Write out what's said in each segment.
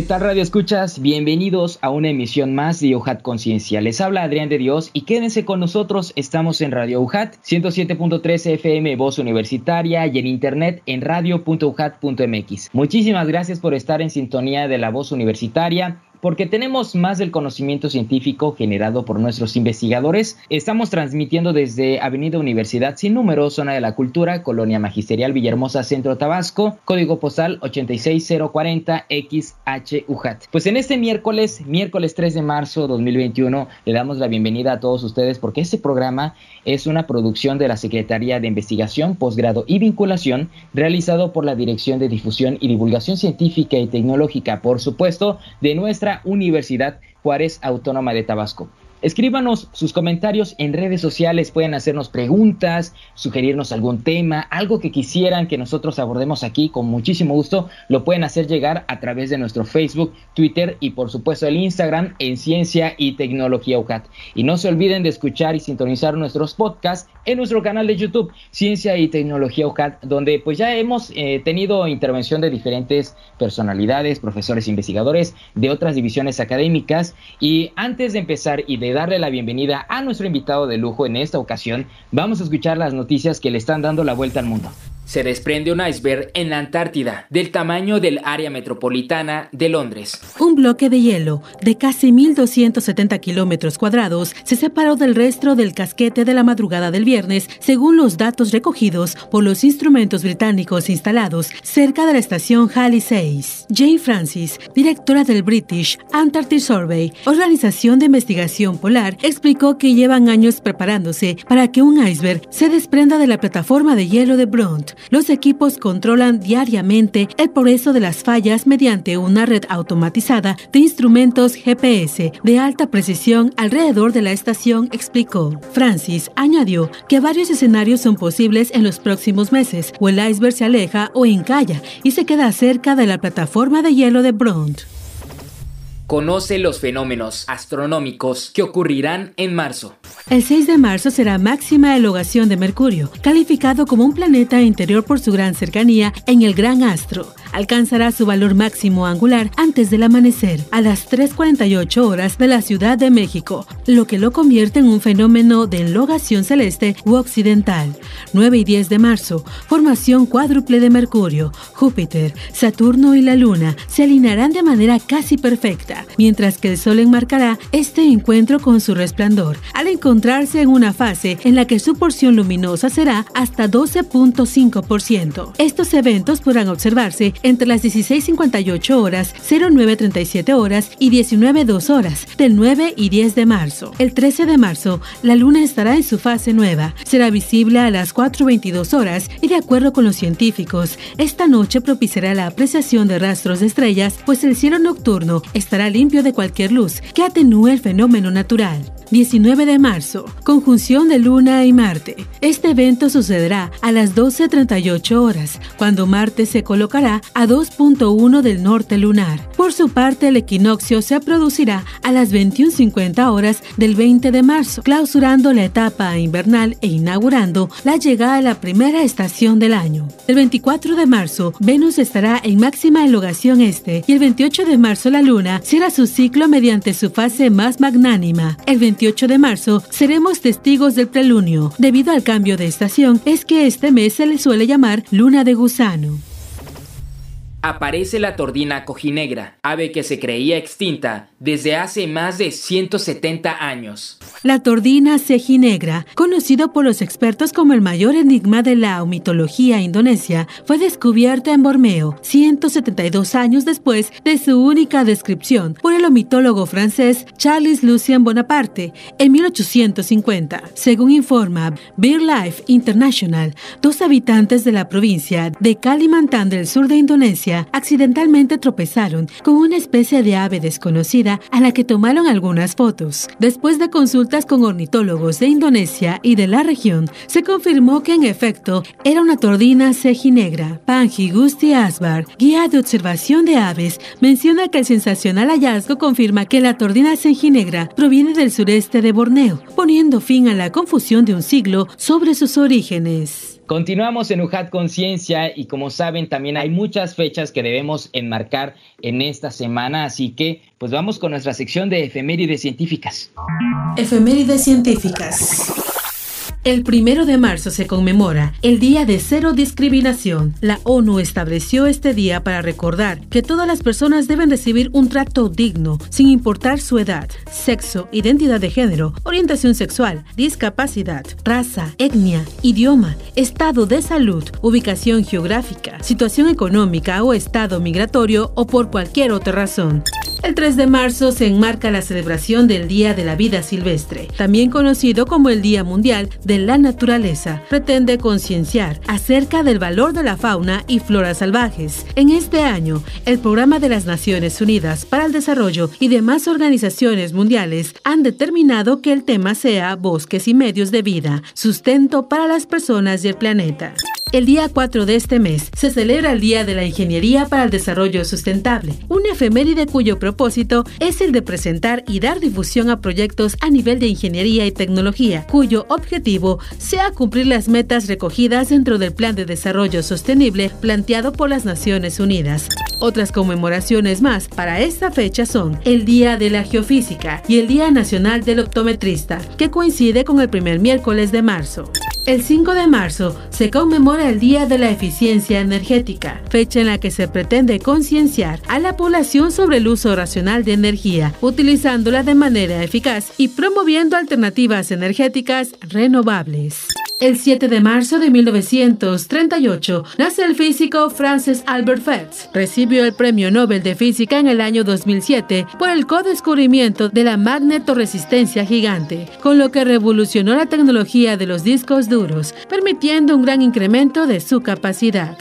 ¿Qué tal Radio Escuchas? Bienvenidos a una emisión más de UJAT Conciencia. Les habla Adrián de Dios y quédense con nosotros. Estamos en Radio UJAT 107.3 FM Voz Universitaria y en internet en radio.ujat.mx. Muchísimas gracias por estar en sintonía de la Voz Universitaria porque tenemos más del conocimiento científico generado por nuestros investigadores. Estamos transmitiendo desde Avenida Universidad Sin Número, Zona de la Cultura, Colonia Magisterial Villahermosa, Centro Tabasco, código postal 86040 XHUJAT. Pues en este miércoles, miércoles 3 de marzo 2021, le damos la bienvenida a todos ustedes porque este programa es una producción de la Secretaría de Investigación, Posgrado y Vinculación realizado por la Dirección de Difusión y Divulgación Científica y Tecnológica, por supuesto, de nuestra Universidad Juárez Autónoma de Tabasco. Escríbanos sus comentarios en redes sociales, pueden hacernos preguntas, sugerirnos algún tema, algo que quisieran que nosotros abordemos aquí con muchísimo gusto, lo pueden hacer llegar a través de nuestro Facebook, Twitter y por supuesto el Instagram en Ciencia y Tecnología UCAT. Y no se olviden de escuchar y sintonizar nuestros podcasts en nuestro canal de YouTube, Ciencia y Tecnología UCAT, donde pues ya hemos eh, tenido intervención de diferentes personalidades, profesores investigadores de otras divisiones académicas. Y antes de empezar y de darle la bienvenida a nuestro invitado de lujo en esta ocasión, vamos a escuchar las noticias que le están dando la vuelta al mundo se desprende un iceberg en la Antártida del tamaño del área metropolitana de Londres. Un bloque de hielo de casi 1.270 kilómetros cuadrados se separó del resto del casquete de la madrugada del viernes, según los datos recogidos por los instrumentos británicos instalados cerca de la estación Halley 6. Jane Francis, directora del British Antarctic Survey, organización de investigación polar, explicó que llevan años preparándose para que un iceberg se desprenda de la plataforma de hielo de Brunt los equipos controlan diariamente el progreso de las fallas mediante una red automatizada de instrumentos GPS de alta precisión alrededor de la estación, explicó. Francis añadió que varios escenarios son posibles en los próximos meses, o el iceberg se aleja o encalla y se queda cerca de la plataforma de hielo de Brunt conoce los fenómenos astronómicos que ocurrirán en marzo. El 6 de marzo será máxima elogación de Mercurio, calificado como un planeta interior por su gran cercanía en el gran astro. Alcanzará su valor máximo angular antes del amanecer, a las 3.48 horas de la Ciudad de México, lo que lo convierte en un fenómeno de enlogación celeste u occidental. 9 y 10 de marzo, formación cuádruple de Mercurio, Júpiter, Saturno y la Luna se alinearán de manera casi perfecta mientras que el Sol enmarcará este encuentro con su resplandor, al encontrarse en una fase en la que su porción luminosa será hasta 12.5%. Estos eventos podrán observarse entre las 16.58 horas, 09.37 horas y 19.02 horas del 9 y 10 de marzo. El 13 de marzo, la Luna estará en su fase nueva. Será visible a las 4.22 horas y de acuerdo con los científicos, esta noche propiciará la apreciación de rastros de estrellas, pues el cielo nocturno estará limpio de cualquier luz que atenúe el fenómeno natural. 19 de marzo, conjunción de Luna y Marte. Este evento sucederá a las 12.38 horas, cuando Marte se colocará a 2.1 del norte lunar. Por su parte, el equinoccio se producirá a las 21.50 horas del 20 de marzo, clausurando la etapa invernal e inaugurando la llegada a la primera estación del año. El 24 de marzo, Venus estará en máxima elogación este y el 28 de marzo la Luna cierra su ciclo mediante su fase más magnánima. El 28 de marzo seremos testigos del prelunio. Debido al cambio de estación, es que este mes se le suele llamar luna de gusano aparece la tordina cojinegra, ave que se creía extinta desde hace más de 170 años. La tordina cejinegra, conocido por los expertos como el mayor enigma de la mitología indonesia, fue descubierta en Borneo 172 años después de su única descripción por el omitólogo francés Charles Lucien Bonaparte en 1850. Según informa BirdLife International, dos habitantes de la provincia de Kalimantan del sur de Indonesia accidentalmente tropezaron con una especie de ave desconocida a la que tomaron algunas fotos. Después de consultas con ornitólogos de Indonesia y de la región, se confirmó que en efecto era una tordina cejinegra. Panji Gusti Asbar, guía de observación de aves, menciona que el sensacional hallazgo confirma que la tordina cejinegra proviene del sureste de Borneo, poniendo fin a la confusión de un siglo sobre sus orígenes. Continuamos en UJAT Conciencia y como saben también hay muchas fechas que debemos enmarcar en esta semana, así que pues vamos con nuestra sección de efemérides científicas. Efemérides científicas. El primero de marzo se conmemora el Día de Cero Discriminación. La ONU estableció este día para recordar que todas las personas deben recibir un trato digno, sin importar su edad, sexo, identidad de género, orientación sexual, discapacidad, raza, etnia, idioma, estado de salud, ubicación geográfica, situación económica o estado migratorio o por cualquier otra razón. El 3 de marzo se enmarca la celebración del Día de la Vida Silvestre, también conocido como el Día Mundial de la Naturaleza. Pretende concienciar acerca del valor de la fauna y flora salvajes. En este año, el Programa de las Naciones Unidas para el Desarrollo y demás organizaciones mundiales han determinado que el tema sea bosques y medios de vida, sustento para las personas y el planeta. El día 4 de este mes se celebra el Día de la Ingeniería para el Desarrollo Sustentable, un efeméride cuyo propósito es el de presentar y dar difusión a proyectos a nivel de ingeniería y tecnología, cuyo objetivo sea cumplir las metas recogidas dentro del Plan de Desarrollo Sostenible planteado por las Naciones Unidas. Otras conmemoraciones más para esta fecha son el Día de la Geofísica y el Día Nacional del Optometrista, que coincide con el primer miércoles de marzo. El 5 de marzo se conmemora el Día de la Eficiencia Energética, fecha en la que se pretende concienciar a la población sobre el uso racional de energía, utilizándola de manera eficaz y promoviendo alternativas energéticas renovables. El 7 de marzo de 1938 nace el físico Francis Albert Hertz. Recibió el Premio Nobel de Física en el año 2007 por el co-descubrimiento de la magnetoresistencia gigante, con lo que revolucionó la tecnología de los discos duros, permitiendo un gran incremento de su capacidad.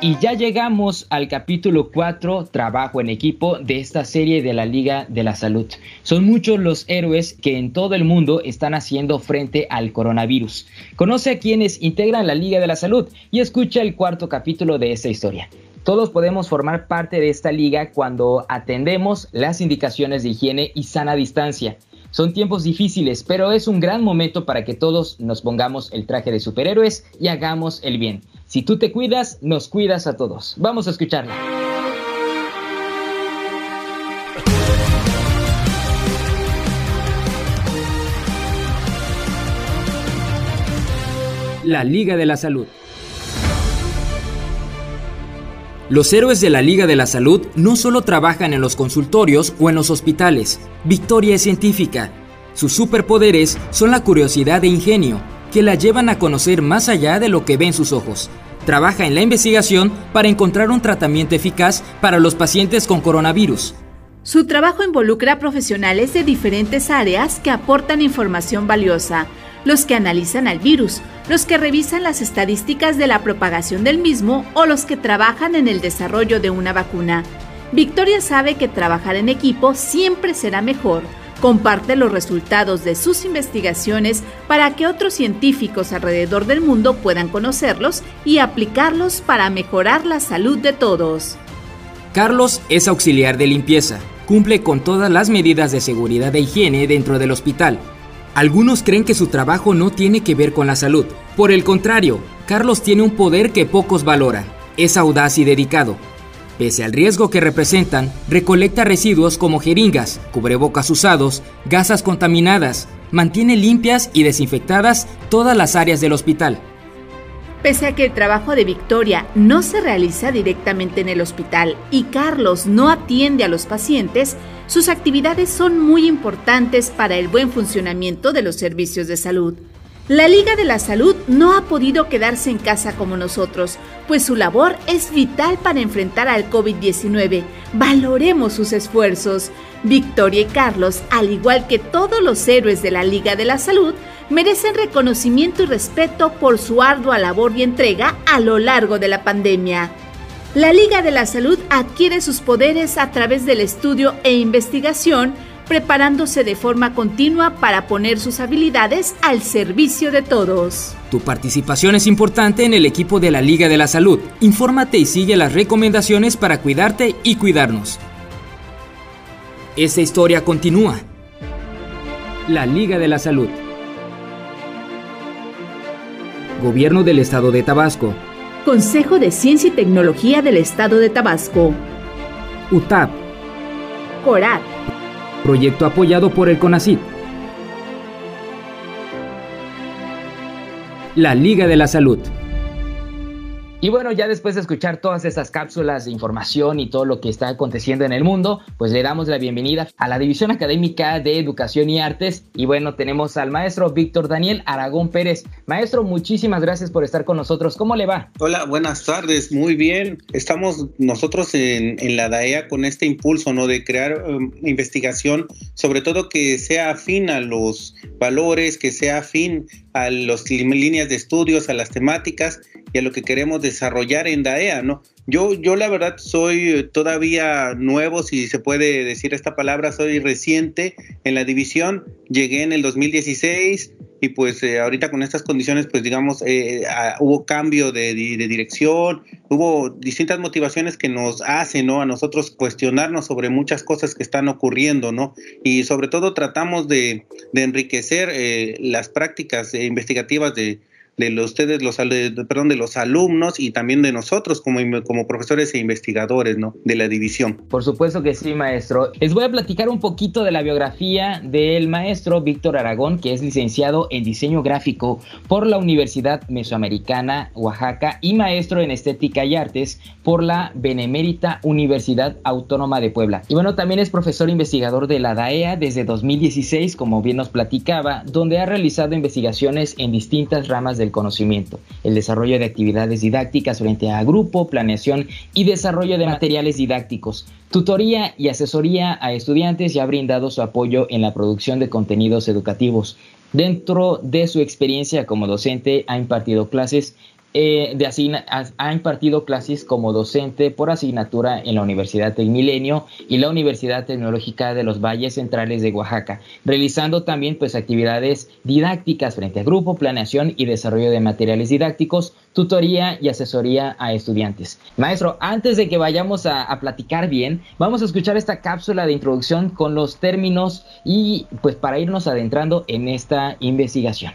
Y ya llegamos al capítulo 4, trabajo en equipo, de esta serie de la Liga de la Salud. Son muchos los héroes que en todo el mundo están haciendo frente al coronavirus. Conoce a quienes integran la Liga de la Salud y escucha el cuarto capítulo de esta historia. Todos podemos formar parte de esta liga cuando atendemos las indicaciones de higiene y sana distancia. Son tiempos difíciles, pero es un gran momento para que todos nos pongamos el traje de superhéroes y hagamos el bien. Si tú te cuidas, nos cuidas a todos. Vamos a escucharla. La Liga de la Salud. Los héroes de la Liga de la Salud no solo trabajan en los consultorios o en los hospitales. Victoria es científica. Sus superpoderes son la curiosidad e ingenio, que la llevan a conocer más allá de lo que ven sus ojos. Trabaja en la investigación para encontrar un tratamiento eficaz para los pacientes con coronavirus. Su trabajo involucra a profesionales de diferentes áreas que aportan información valiosa, los que analizan al virus, los que revisan las estadísticas de la propagación del mismo o los que trabajan en el desarrollo de una vacuna. Victoria sabe que trabajar en equipo siempre será mejor comparte los resultados de sus investigaciones para que otros científicos alrededor del mundo puedan conocerlos y aplicarlos para mejorar la salud de todos. Carlos es auxiliar de limpieza. Cumple con todas las medidas de seguridad e higiene dentro del hospital. Algunos creen que su trabajo no tiene que ver con la salud. Por el contrario, Carlos tiene un poder que pocos valoran. Es audaz y dedicado Pese al riesgo que representan, recolecta residuos como jeringas, cubrebocas usados, gasas contaminadas, mantiene limpias y desinfectadas todas las áreas del hospital. Pese a que el trabajo de Victoria no se realiza directamente en el hospital y Carlos no atiende a los pacientes, sus actividades son muy importantes para el buen funcionamiento de los servicios de salud. La Liga de la Salud no ha podido quedarse en casa como nosotros, pues su labor es vital para enfrentar al COVID-19. Valoremos sus esfuerzos. Victoria y Carlos, al igual que todos los héroes de la Liga de la Salud, merecen reconocimiento y respeto por su ardua labor y entrega a lo largo de la pandemia. La Liga de la Salud adquiere sus poderes a través del estudio e investigación preparándose de forma continua para poner sus habilidades al servicio de todos. Tu participación es importante en el equipo de la Liga de la Salud. Infórmate y sigue las recomendaciones para cuidarte y cuidarnos. Esta historia continúa. La Liga de la Salud. Gobierno del Estado de Tabasco. Consejo de Ciencia y Tecnología del Estado de Tabasco. UTAP. CORAT. Proyecto apoyado por el CONACYT. La Liga de la Salud. Y bueno, ya después de escuchar todas estas cápsulas de información y todo lo que está aconteciendo en el mundo, pues le damos la bienvenida a la División Académica de Educación y Artes. Y bueno, tenemos al maestro Víctor Daniel Aragón Pérez. Maestro, muchísimas gracias por estar con nosotros. ¿Cómo le va? Hola, buenas tardes. Muy bien. Estamos nosotros en, la DAEA con este impulso, ¿no? De crear um, investigación, sobre todo que sea afín a los valores, que sea afín a las líneas de estudios, a las temáticas y a lo que queremos desarrollar en DAEA, ¿no? Yo, yo la verdad soy todavía nuevo, si se puede decir esta palabra, soy reciente en la división, llegué en el 2016 y pues eh, ahorita con estas condiciones pues digamos eh, hubo cambio de, dirección, hubo distintas motivaciones que nos hacen, ¿no? A nosotros cuestionarnos sobre muchas cosas que están ocurriendo, ¿no? Y sobre todo tratamos de, enriquecer eh, las prácticas investigativas de de ustedes, los, perdón, de los alumnos y también de nosotros como, como profesores e investigadores ¿no? de la división. Por supuesto que sí, maestro. Les voy a platicar un poquito de la biografía del maestro Víctor Aragón, que es licenciado en diseño gráfico por la Universidad Mesoamericana, Oaxaca, y maestro en estética y artes por la Benemérita Universidad Autónoma de Puebla. Y bueno, también es profesor investigador de la DAEA desde 2016, como bien nos platicaba, donde ha realizado investigaciones en distintas ramas de conocimiento, el desarrollo de actividades didácticas frente a grupo, planeación y desarrollo de materiales didácticos, tutoría y asesoría a estudiantes y ha brindado su apoyo en la producción de contenidos educativos. Dentro de su experiencia como docente ha impartido clases eh, de ha, impartido clases como docente por asignatura en la Universidad del Milenio y la Universidad Tecnológica de los Valles Centrales de Oaxaca, realizando también pues actividades didácticas frente a grupo, planeación y desarrollo de materiales didácticos, tutoría y asesoría a estudiantes. Maestro, antes de que vayamos a, a platicar bien, vamos a escuchar esta cápsula de introducción con los términos y pues para irnos adentrando en esta investigación.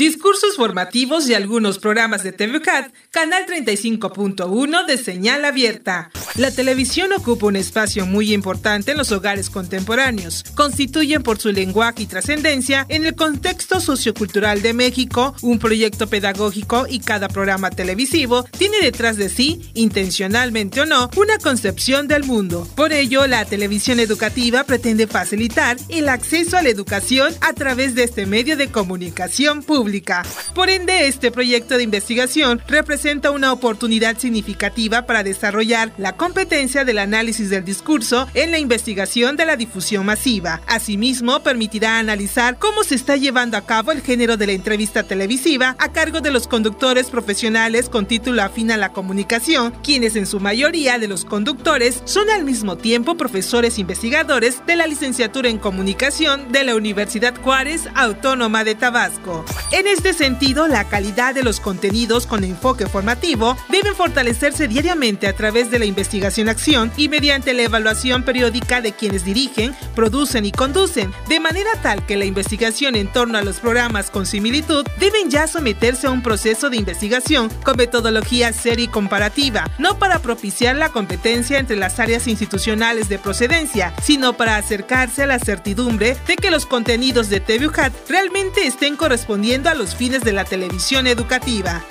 Discursos formativos y algunos programas de TVCAT, canal 35.1 de señal abierta. La televisión ocupa un espacio muy importante en los hogares contemporáneos. Constituyen por su lenguaje y trascendencia en el contexto sociocultural de México un proyecto pedagógico y cada programa televisivo tiene detrás de sí, intencionalmente o no, una concepción del mundo. Por ello, la televisión educativa pretende facilitar el acceso a la educación a través de este medio de comunicación pública. Por ende, este proyecto de investigación representa una oportunidad significativa para desarrollar la competencia del análisis del discurso en la investigación de la difusión masiva. Asimismo, permitirá analizar cómo se está llevando a cabo el género de la entrevista televisiva a cargo de los conductores profesionales con título afín a la comunicación, quienes en su mayoría de los conductores son al mismo tiempo profesores investigadores de la licenciatura en comunicación de la Universidad Juárez Autónoma de Tabasco. En este sentido, la calidad de los contenidos con enfoque formativo deben fortalecerse diariamente a través de la investigación-acción y mediante la evaluación periódica de quienes dirigen, producen y conducen, de manera tal que la investigación en torno a los programas con similitud deben ya someterse a un proceso de investigación con metodología seria y comparativa, no para propiciar la competencia entre las áreas institucionales de procedencia, sino para acercarse a la certidumbre de que los contenidos de TVUHAT realmente estén correspondiendo a los fines de la televisión educativa.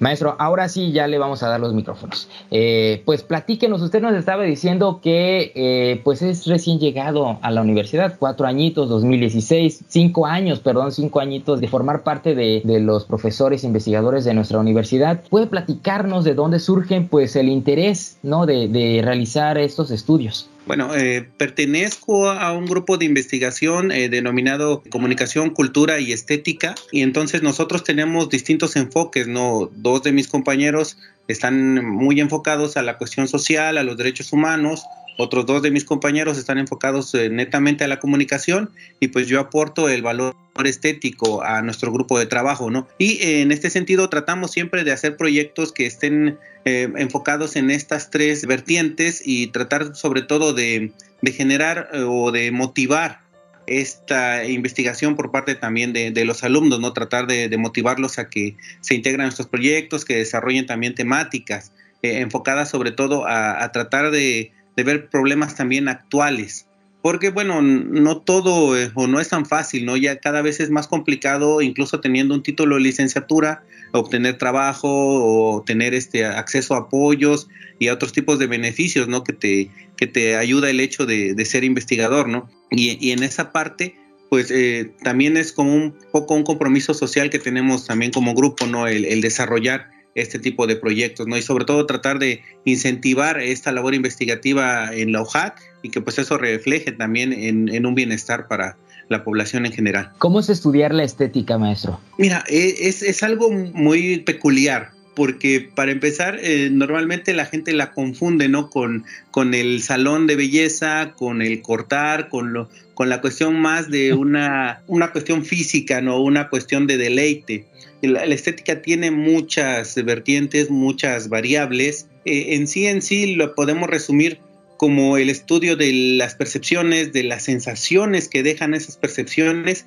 Maestro, ahora sí ya le vamos a dar los micrófonos. Eh, pues platíquenos, usted nos estaba diciendo que eh, pues es recién llegado a la universidad, cuatro añitos, 2016, cinco años, perdón, cinco añitos de formar parte de, los profesores investigadores de nuestra universidad. ¿Puede platicarnos de dónde surge pues el interés ¿no? de, de realizar estos estudios? Bueno, eh, pertenezco a un grupo de investigación eh, denominado Comunicación, Cultura y Estética y entonces nosotros tenemos distintos enfoques, ¿no? Dos de mis compañeros están muy enfocados a la cuestión social, a los derechos humanos, otros dos de mis compañeros están enfocados eh, netamente a la comunicación y pues yo aporto el valor estético a nuestro grupo de trabajo, ¿no? Y eh, en este sentido tratamos siempre de hacer proyectos que estén eh, enfocados en estas tres vertientes y tratar sobre todo de, generar o de motivar esta investigación por parte también de, los alumnos, ¿no? Tratar de, motivarlos a que se integren a estos proyectos, que desarrollen también temáticas enfocadas sobre todo a tratar de de ver problemas también actuales. Porque bueno, no todo eh, o no es tan fácil, ¿no? Ya cada vez es más complicado, incluso teniendo un título de licenciatura, obtener trabajo o tener este acceso a apoyos y a otros tipos de beneficios, ¿no? Que te, que te ayuda el hecho de, ser investigador, ¿no? Y, en esa parte, pues eh, también es como un poco un compromiso social que tenemos también como grupo, ¿no? El desarrollar este tipo de proyectos, ¿no? Y sobre todo tratar de incentivar esta labor investigativa en la OJAT y que pues eso refleje también en, un bienestar para la población en general. ¿Cómo es estudiar la estética, maestro? Mira, e, es, es algo muy peculiar porque para empezar, eh, normalmente la gente la confunde, ¿no? Con, con el salón de belleza, con el cortar, con, lo, con la cuestión más de una, una cuestión física, ¿no? Una cuestión de deleite la, estética tiene muchas vertientes, muchas variables. Eh, en sí, en sí, lo podemos resumir como el estudio de las percepciones, de las sensaciones que dejan esas percepciones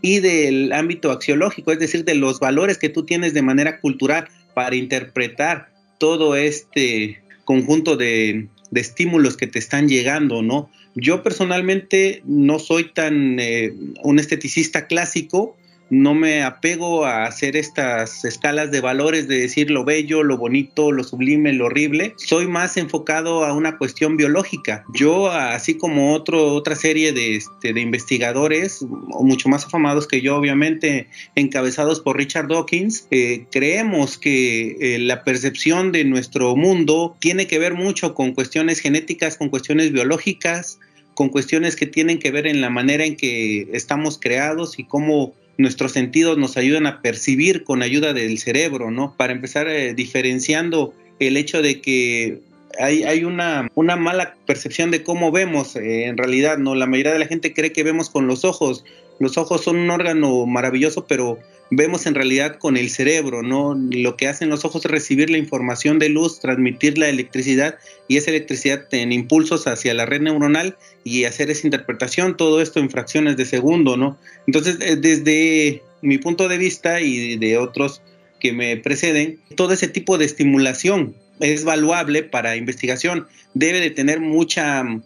y del ámbito axiológico, es decir, de los valores que tú tienes de manera cultural para interpretar todo este conjunto de, estímulos que te están llegando, ¿no? Yo personalmente no soy tan eh, un esteticista clásico, no me apego a hacer estas escalas de valores de decir lo bello, lo bonito, lo sublime, lo horrible. Soy más enfocado a una cuestión biológica. Yo, así como otro, otra serie de, este, investigadores, mucho más afamados que yo, obviamente, encabezados por Richard Dawkins, eh, creemos que eh, la percepción de nuestro mundo tiene que ver mucho con cuestiones genéticas, con cuestiones biológicas, con cuestiones que tienen que ver en la manera en que estamos creados y cómo nuestros sentidos nos ayudan a percibir con ayuda del cerebro, ¿no? Para empezar eh, diferenciando el hecho de que hay, hay una, una, mala percepción de cómo vemos eh, en realidad, ¿no? La mayoría de la gente cree que vemos con los ojos. Los ojos son un órgano maravilloso, pero vemos en realidad con el cerebro, ¿no? Lo que hacen los ojos es recibir la información de luz, transmitir la electricidad y esa electricidad en impulsos hacia la red neuronal y hacer esa interpretación, todo esto en fracciones de segundo, ¿no? Entonces, eh, desde mi punto de vista y de otros que me preceden, todo ese tipo de estimulación es valuable para investigación, debe de tener mucha mm,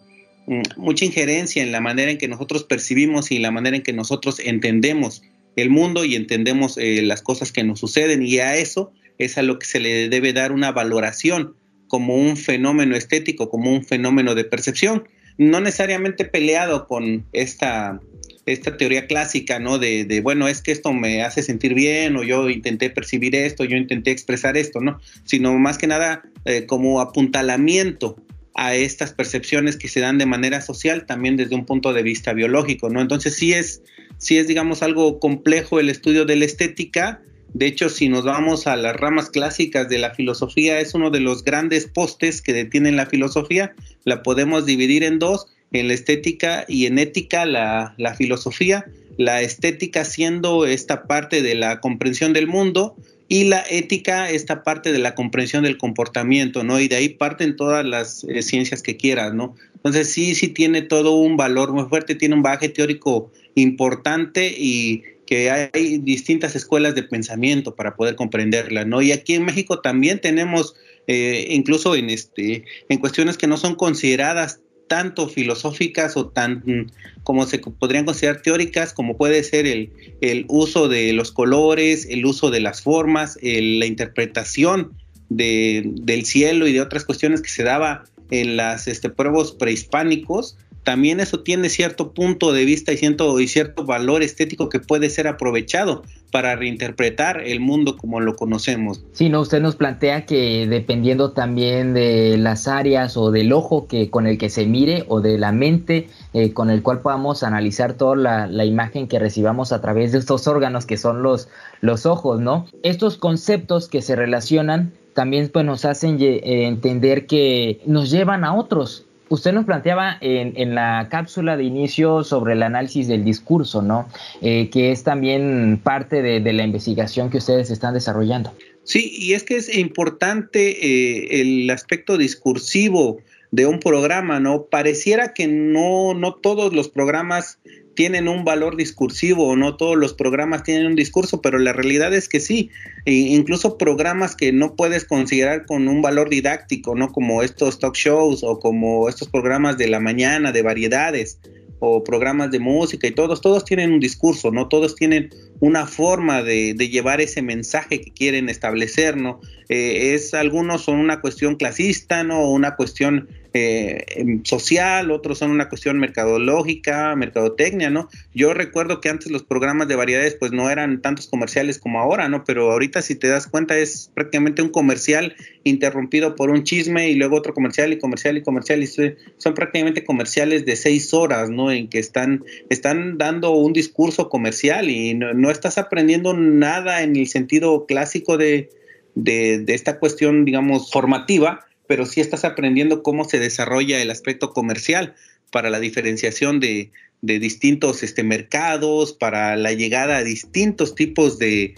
mucha injerencia en la manera en que nosotros percibimos y la manera en que nosotros entendemos el mundo y entendemos eh, las cosas que nos suceden y a eso es a lo que se le debe dar una valoración como un fenómeno estético, como un fenómeno de percepción, no necesariamente peleado con esta, esta teoría clásica, ¿no? De, bueno, es que esto me hace sentir bien o yo intenté percibir esto, yo intenté expresar esto, ¿no? Sino más que nada eh, como apuntalamiento a estas percepciones que se dan de manera social también desde un punto de vista biológico, ¿no? Entonces sí es, sí es, digamos, algo complejo el estudio de la estética. De hecho, si nos vamos a las ramas clásicas de la filosofía, es uno de los grandes postes que detienen la filosofía. La podemos dividir en dos, en la estética y en ética, la, la filosofía. La estética siendo esta parte de la comprensión del mundo, y la ética, esta parte de la comprensión del comportamiento, ¿no? Y de ahí parten todas las eh, ciencias que quieras, ¿no? Entonces sí, sí tiene todo un valor muy fuerte, tiene un bagaje teórico importante y que hay distintas escuelas de pensamiento para poder comprenderla, ¿no? Y aquí en México también tenemos, eh, incluso en, este, en cuestiones que no son consideradas tanto filosóficas o tan como se podrían considerar teóricas, como puede ser el, el uso de los colores, el uso de las formas, la interpretación de, del cielo y de otras cuestiones que se daba en las este, pueblos prehispánicos, también eso tiene cierto punto de vista y cierto, y cierto valor estético que puede ser aprovechado para reinterpretar el mundo como lo conocemos. Sí, no, usted nos plantea que dependiendo también de las áreas o del ojo que con el que se mire o de la mente eh, con el cual podamos analizar toda la, la, imagen que recibamos a través de estos órganos que son los, los ojos, ¿no? Estos conceptos que se relacionan también pues nos hacen eh, entender que nos llevan a otros Usted nos planteaba en, la cápsula de inicio sobre el análisis del discurso, ¿no? Eh, que es también parte de, la investigación que ustedes están desarrollando. Sí, y es que es importante eh, el aspecto discursivo de un programa, ¿no? Pareciera que no, no todos los programas tienen un valor discursivo, no todos los programas tienen un discurso, pero la realidad es que sí, e incluso programas que no puedes considerar con un valor didáctico, ¿no? Como estos talk shows o como estos programas de la mañana de variedades o programas de música y todos, todos tienen un discurso, ¿no? Todos tienen una forma de, llevar ese mensaje que quieren establecer, ¿no? Eh, es, algunos son una cuestión clasista, ¿no? Una cuestión eh, em, social, otros son una cuestión mercadológica, mercadotecnia, ¿no? Yo recuerdo que antes los programas de variedades pues no eran tantos comerciales como ahora, ¿no? Pero ahorita si te das cuenta es prácticamente un comercial interrumpido por un chisme y luego otro comercial y comercial y comercial y son prácticamente comerciales de seis horas, ¿no? En que están, están dando un discurso comercial y no, estás aprendiendo nada en el sentido clásico de, de, de esta cuestión, digamos, formativa, pero sí estás aprendiendo cómo se desarrolla el aspecto comercial para la diferenciación de, distintos este, mercados, para la llegada a distintos tipos de,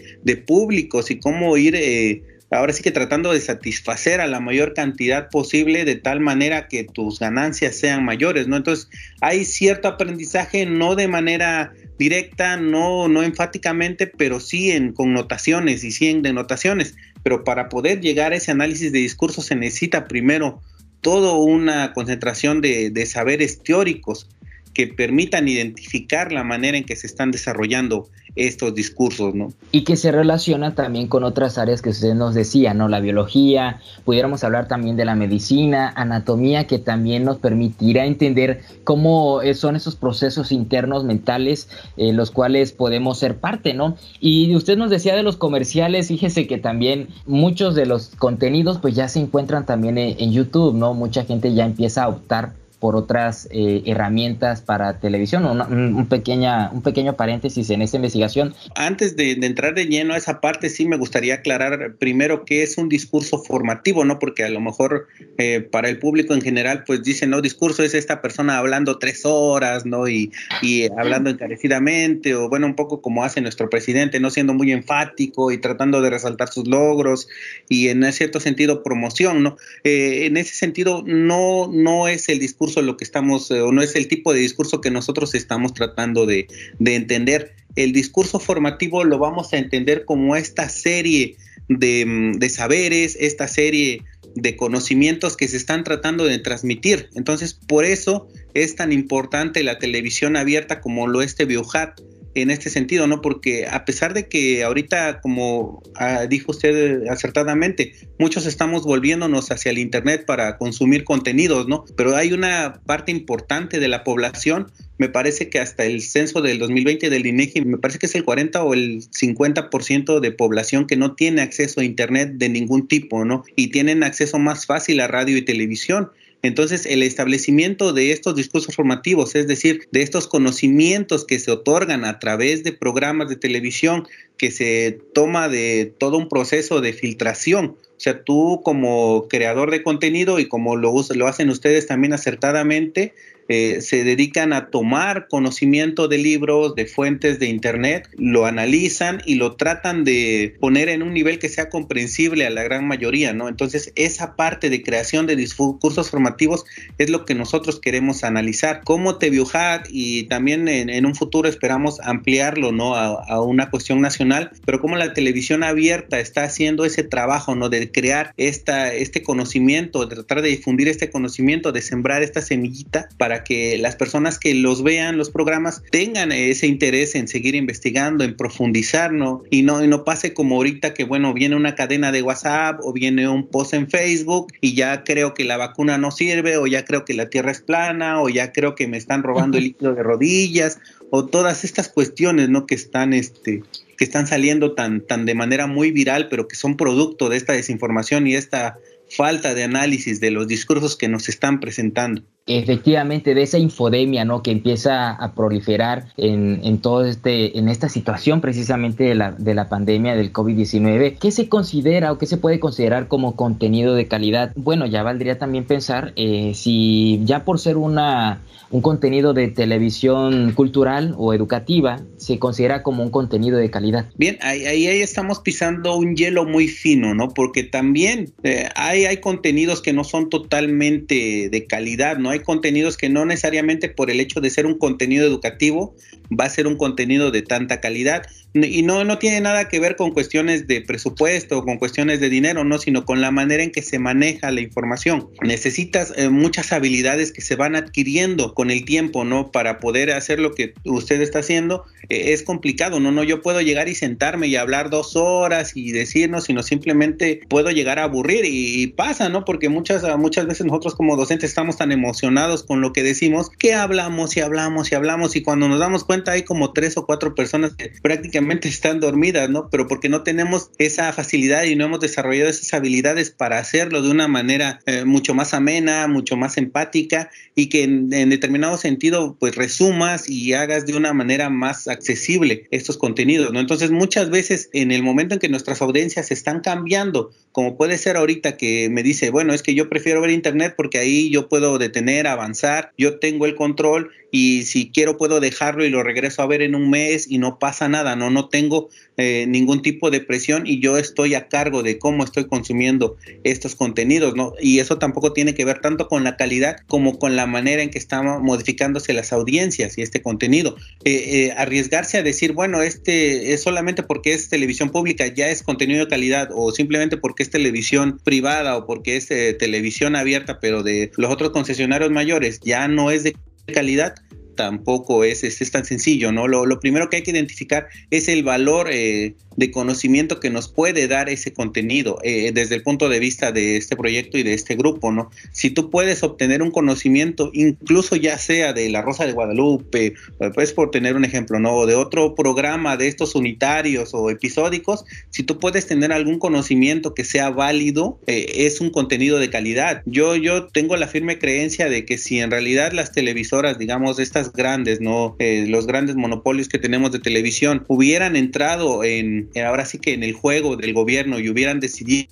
públicos y cómo ir eh, ahora sí que tratando de satisfacer a la mayor cantidad posible de tal manera que tus ganancias sean mayores, ¿no? Entonces hay cierto aprendizaje, no de manera directa, no, no enfáticamente, pero sí en connotaciones y sí en denotaciones. Pero para poder llegar a ese análisis de discurso se necesita primero toda una concentración de, de saberes teóricos que permitan identificar la manera en que se están desarrollando estos discursos, ¿no? Y que se relaciona también con otras áreas que usted nos decía, ¿no? La biología, pudiéramos hablar también de la medicina, anatomía, que también nos permitirá entender cómo son esos procesos internos mentales, eh, los cuales podemos ser parte, ¿no? Y usted nos decía de los comerciales, fíjese que también muchos de los contenidos pues ya se encuentran también en YouTube, ¿no? Mucha gente ya empieza a optar por otras eh, herramientas para televisión. un, pequeña, un pequeño paréntesis en esta investigación. Antes de, entrar de lleno a esa parte, sí me gustaría aclarar primero qué es un discurso formativo, ¿no? Porque a lo mejor eh, para el público en general, pues dicen, no, discurso es esta persona hablando tres horas, ¿no? Y, y hablando encarecidamente, o bueno, un poco como hace nuestro presidente, no siendo muy enfático y tratando de resaltar sus logros y en cierto sentido promoción, ¿no? Eh, en ese sentido, no, no es el discurso lo que estamos, eh, o no es el tipo de discurso que nosotros estamos tratando de, entender. El discurso formativo lo vamos a entender como esta serie de, mm, de saberes, esta serie de conocimientos que se están tratando de transmitir. Entonces, por eso es tan importante la televisión abierta como lo es TVOHAT en este sentido, ¿no? Porque a pesar de que ahorita, como ah, dijo usted acertadamente, muchos estamos volviéndonos hacia el Internet para consumir contenidos, ¿no? Pero hay una parte importante de la población, me parece que hasta el censo del 2020 del INEGI, me parece que es el 40 o el 50% de población que no tiene acceso a Internet de ningún tipo, ¿no? Y tienen acceso más fácil a radio y televisión. Entonces, el establecimiento de estos discursos formativos, es decir, de estos conocimientos que se otorgan a través de programas de televisión, que se toma de todo un proceso de filtración. O sea, tú como creador de contenido y como lo, lo hacen ustedes también acertadamente, eh, se dedican a tomar conocimiento de libros, de fuentes de Internet, lo analizan y lo tratan de poner en un nivel que sea comprensible a la gran mayoría, ¿no? Entonces, esa parte de creación de discursos formativos es lo que nosotros queremos analizar. Cómo TVUHAT y también en, un futuro esperamos ampliarlo, ¿no? A, una cuestión nacional pero como la televisión abierta está haciendo ese trabajo, ¿no? De crear esta, este conocimiento, de tratar de difundir este conocimiento, de sembrar esta semillita para que las personas que los vean, los programas, tengan ese interés en seguir investigando, en profundizar, ¿no? Y no, y no pase como ahorita que, bueno, viene una cadena de WhatsApp o viene un post en Facebook y ya creo que la vacuna no sirve o ya creo que la Tierra es plana o ya creo que me están robando el líquido de rodillas o todas estas cuestiones, ¿no? Que están, este, que están saliendo tan, tan de manera muy viral, pero que son producto de esta desinformación y esta falta de análisis de los discursos que nos están presentando efectivamente de esa infodemia ¿no? que empieza a proliferar en, en todo este, en esta situación precisamente de la, de la pandemia del COVID-19, ¿qué se considera o qué se puede considerar como contenido de calidad? Bueno, ya valdría también pensar eh, si ya por ser una, un contenido de televisión cultural o educativa, se considera como un contenido de calidad. Bien, ahí, ahí estamos pisando un hielo muy fino, ¿no? Porque también eh, hay, hay contenidos que no son totalmente de calidad, ¿no? Hay contenidos que no necesariamente por el hecho de ser un contenido educativo va a ser un contenido de tanta calidad y no, no tiene nada que ver con cuestiones de presupuesto con cuestiones de dinero, no, sino con la manera en que se maneja la información. Necesitas eh, muchas habilidades que se van adquiriendo con el tiempo, ¿no? Para poder hacer lo que usted está haciendo eh, es complicado, ¿no? No, yo puedo llegar y sentarme y hablar dos horas y decirnos, sino simplemente puedo llegar a aburrir y, pasa, ¿no? Porque muchas, muchas veces nosotros como docentes estamos tan emocionados con lo que decimos que hablamos y hablamos y hablamos y cuando nos damos cuenta hay como tres o cuatro personas que prácticamente están dormidas, ¿no? Pero porque no tenemos esa facilidad y no hemos desarrollado esas habilidades para hacerlo de una manera eh, mucho más amena, mucho más empática y que en, determinado sentido pues resumas y hagas de una manera más accesible estos contenidos, ¿no? Entonces muchas veces en el momento en que nuestras audiencias están cambiando, como puede ser ahorita que me dice, bueno, es que yo prefiero ver internet porque ahí yo puedo detener, avanzar, yo tengo el control y si quiero puedo dejarlo y lo regreso a ver en un mes y no pasa nada, no, no tengo eh, ningún tipo de presión y yo estoy a cargo de cómo estoy consumiendo estos contenidos, ¿no? Y eso tampoco tiene que ver tanto con la calidad como con la manera en que están modificándose las audiencias y este contenido. Eh, eh, arriesgarse a decir, bueno, este es solamente porque es televisión pública, ya es contenido de calidad o simplemente porque es televisión privada o porque es televisión abierta, pero de los otros concesionarios mayores ya no es de calidad, tampoco es, es, tan sencillo, ¿no? Lo, lo, primero que hay que identificar es el valor eh, de conocimiento que nos puede dar ese contenido eh, desde el punto de vista de este proyecto y de este grupo, ¿no? Si tú puedes obtener un conocimiento, incluso ya sea de La Rosa de Guadalupe, pues por tener un ejemplo, ¿no? O de otro programa de estos unitarios o episódicos, si tú puedes tener algún conocimiento que sea válido, es un contenido de calidad. Yo, yo tengo la firme creencia de que si en realidad las televisoras, digamos, estas grandes, ¿no? Eh, los grandes monopolios que tenemos de televisión hubieran entrado en, ahora sí que en el juego del gobierno y hubieran decidido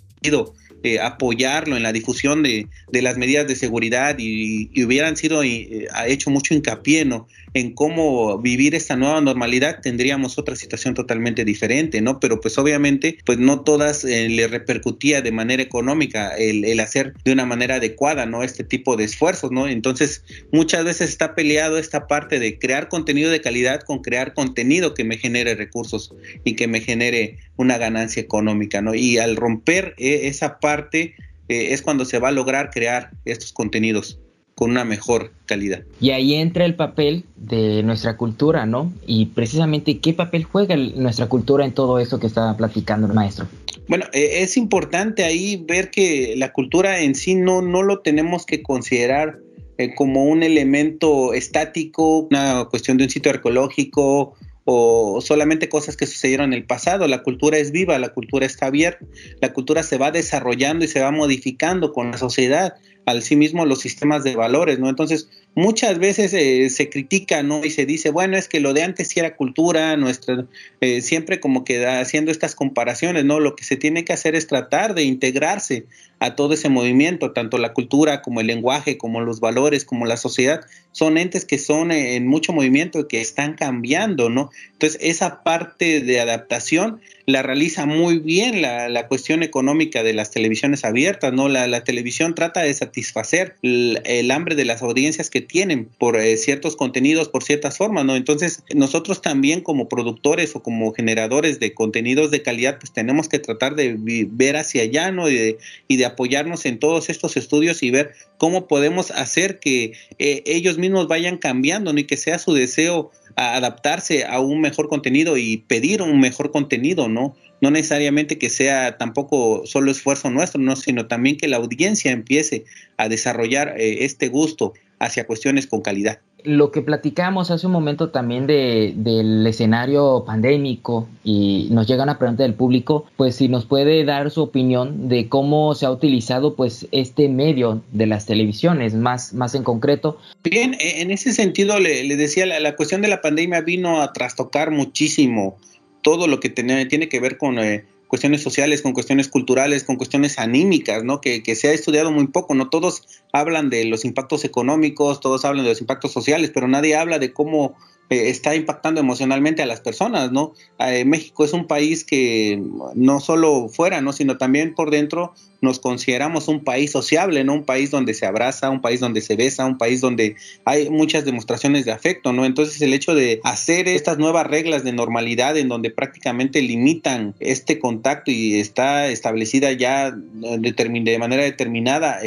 eh, apoyarlo en la difusión de, las medidas de seguridad y, hubieran sido eh, hecho mucho hincapié ¿no? En cómo vivir esta nueva normalidad, tendríamos otra situación totalmente diferente, ¿no? Pero pues obviamente, pues no todas eh, le repercutía de manera económica el, hacer de una manera adecuada, ¿no? Este tipo de esfuerzos, ¿no? Entonces, muchas veces está peleado esta parte de crear contenido de calidad con crear contenido que me genere recursos y que me genere una ganancia económica, ¿no? Y al romper eh, esa parte eh, es cuando se va a lograr crear estos contenidos con una mejor calidad. Y ahí entra el papel de nuestra cultura, ¿no? Y precisamente qué papel juega nuestra cultura en todo eso que estaba platicando el maestro. Bueno, eh, es importante ahí ver que la cultura en sí no, no lo tenemos que considerar eh, como un elemento estático, una cuestión de un sitio arqueológico o solamente cosas que sucedieron en el pasado. La cultura es viva, la cultura está abierta, la cultura se va desarrollando y se va modificando con la sociedad al sí mismo los sistemas de valores, ¿no? Entonces, muchas veces eh, se critica, ¿no? Y se dice, bueno, es que lo de antes sí era cultura, nuestra, eh, siempre como que haciendo estas comparaciones, ¿no? Lo que se tiene que hacer es tratar de integrarse a todo ese movimiento, tanto la cultura como el lenguaje, como los valores, como la sociedad, son entes que son en mucho movimiento y que están cambiando, ¿no? Entonces, esa parte de adaptación la realiza muy bien la, la cuestión económica de las televisiones abiertas, ¿no? La, la televisión trata de satisfacer el, hambre de las audiencias que tienen por eh, ciertos contenidos, por ciertas formas, ¿no? Entonces, nosotros también como productores o como generadores de contenidos de calidad, pues tenemos que tratar de ver hacia allá, ¿no? Y de, y de apoyarnos en todos estos estudios y ver cómo podemos hacer que eh, ellos mismos vayan cambiando. Y que sea su deseo adaptarse a un mejor contenido y pedir un mejor contenido, ¿no? No necesariamente que sea tampoco solo esfuerzo nuestro, ¿no? sino también que la audiencia empiece a desarrollar eh, este gusto hacia cuestiones con calidad lo que platicamos hace un momento también de, del escenario pandémico y nos llega una pregunta del público, pues si nos puede dar su opinión de cómo se ha utilizado pues este medio de las televisiones, más, más en concreto. Bien, e, en ese sentido le, decía, la, cuestión de la pandemia vino a trastocar muchísimo todo lo que tiene, tiene que ver con... Eh, cuestiones sociales, con cuestiones culturales, con cuestiones anímicas, ¿no? Que, que, se ha estudiado muy poco, ¿no? Todos hablan de los impactos económicos, todos hablan de los impactos sociales, pero nadie habla de cómo eh, está impactando emocionalmente a las personas, ¿no? Eh, México es un país que no solo fuera, ¿no? Sino también por dentro nos consideramos un país sociable, ¿no? Un país donde se abraza, un país donde se besa, un país donde hay muchas demostraciones de afecto, ¿no? Entonces el hecho de hacer estas nuevas reglas de normalidad en donde prácticamente limitan este contacto y está establecida ya de manera determinada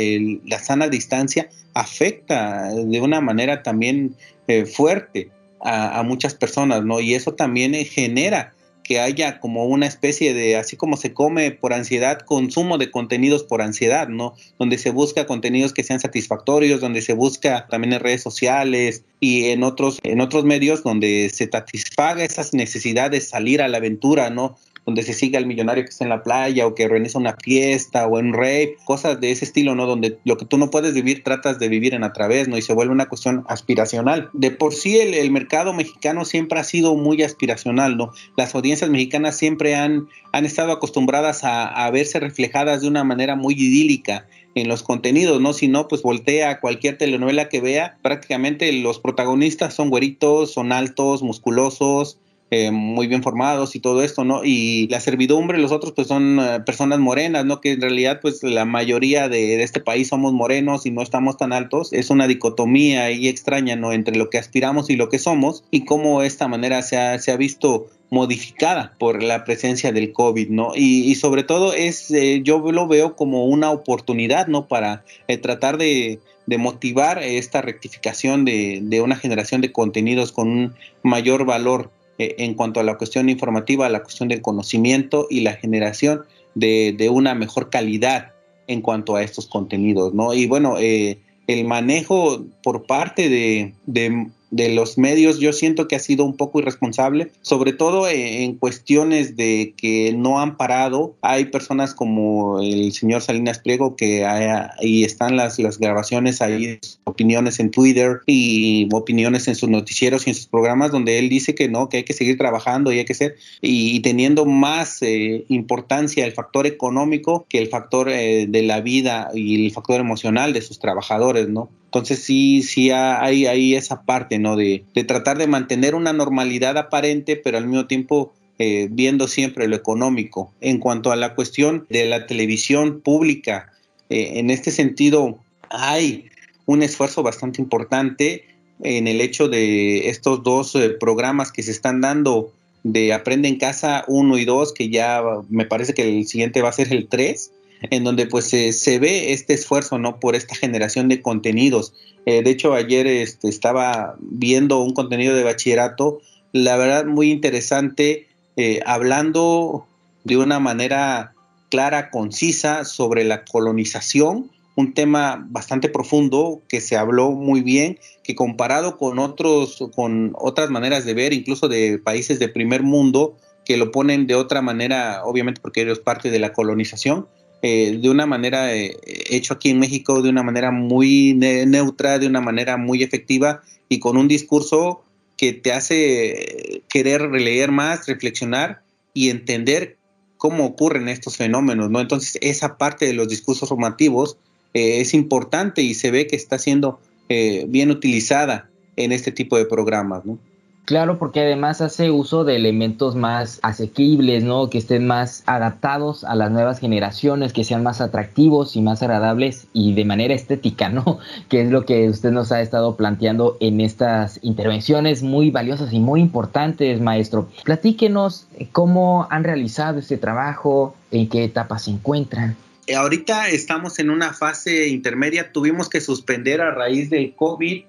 la sana distancia, afecta de una manera también eh, fuerte a, muchas personas, ¿no? Y eso también eh, genera que haya como una especie de, así como se come por ansiedad, consumo de contenidos por ansiedad, ¿no? Donde se busca contenidos que sean satisfactorios, donde se busca también en redes sociales y en otros, en otros medios donde se satisfaga esas necesidades, salir a la aventura, ¿no? Donde se sigue al millonario que está en la playa o que organiza una fiesta o en rave, cosas de ese estilo, ¿no? Donde lo que tú no puedes vivir tratas de vivir en a través, ¿no? Y se vuelve una cuestión aspiracional. De por sí el, mercado mexicano siempre ha sido muy aspiracional, ¿no? Las audiencias mexicanas siempre han, han estado acostumbradas a, a verse reflejadas de una manera muy idílica en los contenidos, ¿no? Si no, pues voltea a cualquier telenovela que vea, prácticamente los protagonistas son güeritos, son altos, musculosos, eh, muy bien formados y todo esto, ¿no? Y la servidumbre, los otros pues son eh, personas morenas, ¿no? Que en realidad pues la mayoría de, este país somos morenos y no estamos tan altos. Es una dicotomía ahí extraña, ¿no? Entre lo que aspiramos y lo que somos y cómo esta manera se ha, se ha visto modificada por la presencia del COVID, ¿no? Y, sobre todo es, eh, yo lo veo como una oportunidad, ¿no? Para tratar de, de, motivar esta rectificación de, de, una generación de contenidos con un mayor valor eh, en cuanto a la cuestión informativa, la cuestión del conocimiento y la generación de, una mejor calidad en cuanto a estos contenidos, ¿no? Y bueno, eh, el manejo por parte de, de los medios yo siento que ha sido un poco irresponsable, sobre todo en, cuestiones de que no han parado. Hay personas como el señor Salinas Pliego que ahí están las, las grabaciones, ahí opiniones en Twitter y opiniones en sus noticieros y en sus programas donde él dice que no, que hay que seguir trabajando y hay que ser y, teniendo más eh, importancia el factor económico que el factor eh, de la vida y el factor emocional de sus trabajadores, ¿no? Entonces sí, sí hay, hay esa parte, De, tratar de mantener una normalidad aparente, pero al mismo tiempo eh, viendo siempre lo económico. En cuanto a la cuestión de la televisión pública, eh, en este sentido hay un esfuerzo bastante importante en el hecho de estos dos eh, programas que se están dando de Aprende en Casa 1 y 2, que ya me parece que el siguiente va a ser el 3 en donde pues se ve este esfuerzo, ¿no? Por esta generación de contenidos. Eh, de hecho, ayer este, estaba viendo un contenido de bachillerato, la verdad muy interesante, eh, hablando de una manera clara, concisa sobre la colonización, un tema bastante profundo que se habló muy bien, que comparado con otros, con otras maneras de ver, incluso de países de primer mundo, que lo ponen de otra manera, obviamente porque ellos parte de la colonización, eh, de una manera eh, hecho aquí en México, de una manera muy neutra, de una manera muy efectiva y con un discurso que te hace querer leer más, reflexionar y entender cómo ocurren estos fenómenos, ¿no? Entonces, esa parte de los discursos formativos eh, es importante y se ve que está siendo eh, bien utilizada en este tipo de programas, ¿no? Claro, porque además hace uso de elementos más asequibles, ¿no? Que estén más adaptados a las nuevas generaciones, que sean más atractivos y más agradables y de manera estética, ¿no? Que es lo que usted nos ha estado planteando en estas intervenciones muy valiosas y muy importantes, maestro. Platíquenos cómo han realizado este trabajo, en qué etapa se encuentran. Eh, ahorita estamos en una fase intermedia, tuvimos que suspender a raíz del COVID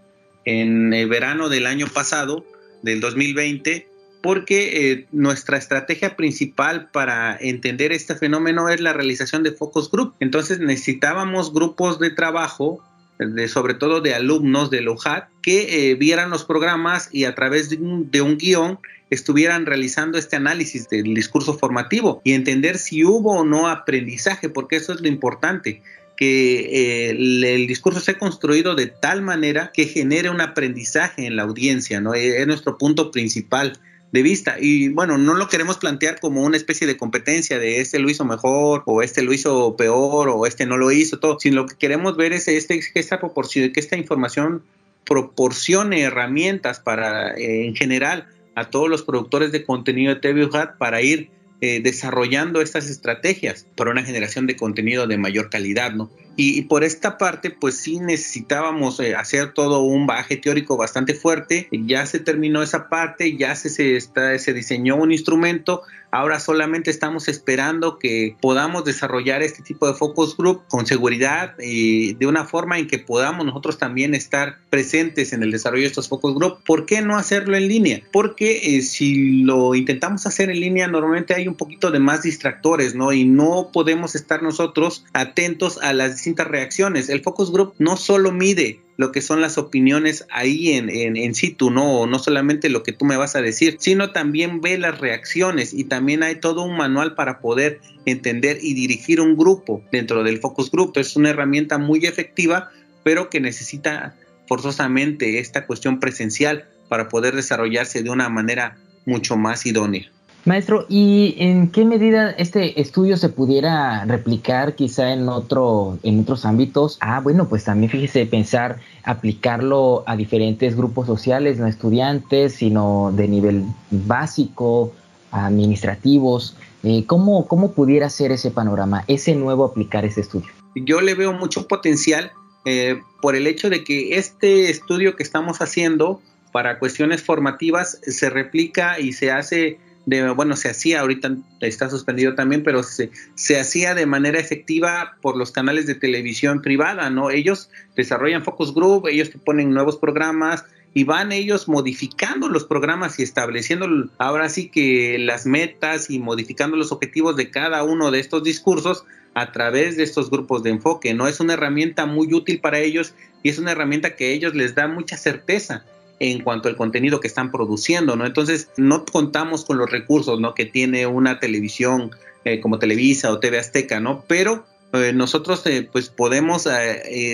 en el verano del año pasado del 2020 porque eh, nuestra estrategia principal para entender este fenómeno es la realización de focus group. Entonces necesitábamos grupos de trabajo, de, sobre todo de alumnos del OJAT, que eh, vieran los programas y a través de un, de un guion estuvieran realizando este análisis del discurso formativo y entender si hubo o no aprendizaje, porque eso es lo importante que eh, el, discurso sea construido de tal manera que genere un aprendizaje en la audiencia, ¿no? Es nuestro punto principal de vista. Y bueno, no lo queremos plantear como una especie de competencia de este lo hizo mejor o este lo hizo peor o este no lo hizo, todo, sino lo que queremos ver es este, que esta proporción, que esta información proporcione herramientas para, eh, en general, a todos los productores de contenido de TV para ir eh, desarrollando estas estrategias para una generación de contenido de mayor calidad, ¿no? Y, por esta parte, pues sí necesitábamos eh, hacer todo un baje teórico bastante fuerte. Ya se terminó esa parte, ya se, se, está, se diseñó un instrumento. Ahora solamente estamos esperando que podamos desarrollar este tipo de focus group con seguridad y de una forma en que podamos nosotros también estar presentes en el desarrollo de estos focus group. ¿Por qué no hacerlo en línea? Porque eh, si lo intentamos hacer en línea, normalmente hay un poquito de más distractores, ¿no? Y no podemos estar nosotros atentos a las distintas reacciones. El focus group no solo mide lo que son las opiniones ahí en, en, situ, ¿no? No solamente lo que tú me vas a decir, sino también ve las reacciones y también hay todo un manual para poder entender y dirigir un grupo dentro del focus group. Es una herramienta muy efectiva, pero que necesita forzosamente esta cuestión presencial para poder desarrollarse de una manera mucho más idónea. Maestro, ¿y en qué medida este estudio se pudiera replicar quizá en otro, en otros ámbitos? Ah, bueno, pues también fíjese pensar aplicarlo a diferentes grupos sociales, no estudiantes, sino de nivel básico, administrativos. Eh, ¿cómo, ¿Cómo pudiera ser ese panorama, ese nuevo aplicar ese estudio? Yo le veo mucho potencial eh, por el hecho de que este estudio que estamos haciendo para cuestiones formativas se replica y se hace bueno, se hacía, ahorita está suspendido también, pero se, se hacía de manera efectiva por los canales de televisión privada, ¿no? Ellos desarrollan focus group, ellos te ponen nuevos programas, y van ellos modificando los programas y estableciendo ahora sí que las metas y modificando los objetivos de cada uno de estos discursos a través de estos grupos de enfoque. No es una herramienta muy útil para ellos y es una herramienta que a ellos les da mucha certeza en cuanto al contenido que están produciendo, ¿no? Entonces, no contamos con los recursos, ¿no? Que tiene una televisión eh, como Televisa o TV Azteca, ¿no? Pero eh, nosotros eh, pues podemos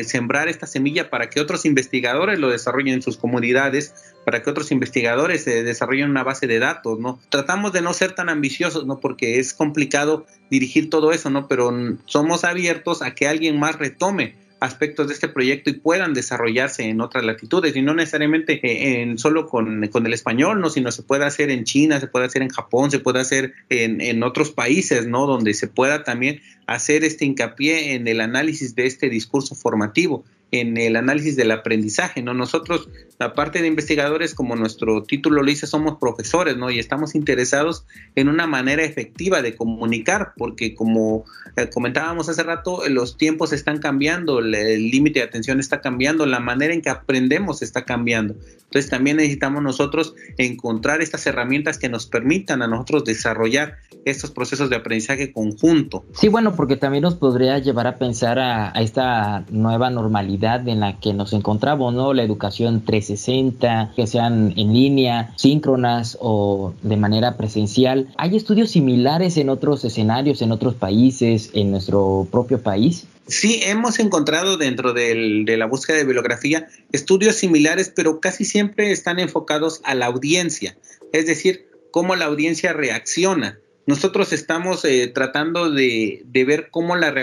sembrar esta semilla para que otros investigadores lo desarrollen en sus comunidades, para que otros investigadores desarrollen una base de datos, ¿no? Tratamos de no ser tan ambiciosos, ¿no? Porque es complicado dirigir todo eso, ¿no? Pero somos abiertos a que alguien más retome aspectos de este proyecto y puedan desarrollarse en otras latitudes y no necesariamente eh, en solo con, el español, no, sino se puede hacer en China, se puede hacer en Japón, se puede hacer en, en otros países, ¿no? Donde se pueda también hacer este hincapié en el análisis de este discurso formativo en el análisis del aprendizaje, ¿no? Nosotros, la parte de investigadores, como nuestro título lo dice, somos profesores, ¿no? Y estamos interesados en una manera efectiva de comunicar, porque como eh, comentábamos hace rato, los tiempos están cambiando, el límite de atención está cambiando, la manera en que aprendemos está cambiando. Entonces también necesitamos nosotros encontrar estas herramientas que nos permitan a nosotros desarrollar estos procesos de aprendizaje conjunto. Sí, bueno, porque también nos podría llevar a pensar a, esta nueva normalidad en la que nos encontramos, ¿no? La educación 360, que sean en línea, síncronas o de manera presencial. ¿Hay estudios similares en otros escenarios, en otros países, en nuestro propio país? Sí, hemos encontrado dentro de la búsqueda de bibliografía estudios similares, pero casi siempre están enfocados a la audiencia, es decir, cómo la audiencia reacciona nosotros estamos eh, tratando de, ver cómo la,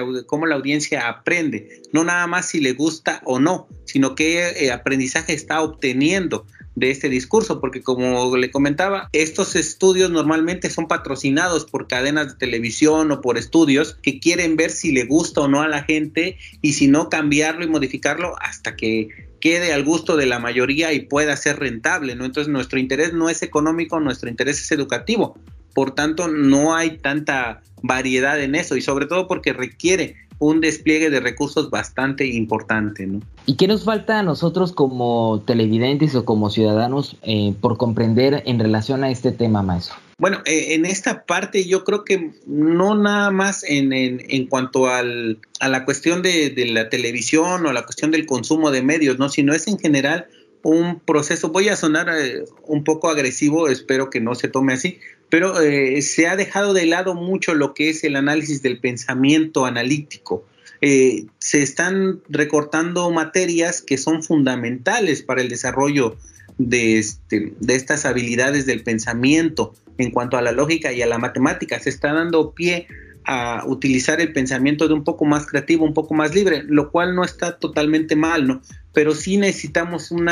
audiencia aprende, no nada más si le gusta o no, sino qué eh, aprendizaje está obteniendo de este discurso, porque como le comentaba, estos estudios normalmente son patrocinados por cadenas de televisión o por estudios que quieren ver si le gusta o no a la gente y si no cambiarlo y modificarlo hasta que quede al gusto de la mayoría y pueda ser rentable. Entonces nuestro interés no es económico, nuestro interés es educativo. Por tanto, no hay tanta variedad en eso y sobre todo porque requiere un despliegue de recursos bastante importante. ¿no? ¿Y qué nos falta a nosotros como televidentes o como ciudadanos eh, por comprender en relación a este tema, maestro? Bueno, eh, en esta parte yo creo que no nada más en, en, cuanto al, a la cuestión de, de, la televisión o la cuestión del consumo de medios, ¿no? sino es en general un proceso, voy a sonar eh, un poco agresivo, espero que no se tome así, pero eh, se ha dejado de lado mucho lo que es el análisis del pensamiento analítico. Eh, se están recortando materias que son fundamentales para el desarrollo de, este, de estas habilidades del pensamiento en cuanto a la lógica y a la matemática. Se está dando pie a utilizar el pensamiento de un poco más creativo, un poco más libre, lo cual no está totalmente mal, ¿no? Pero sí necesitamos un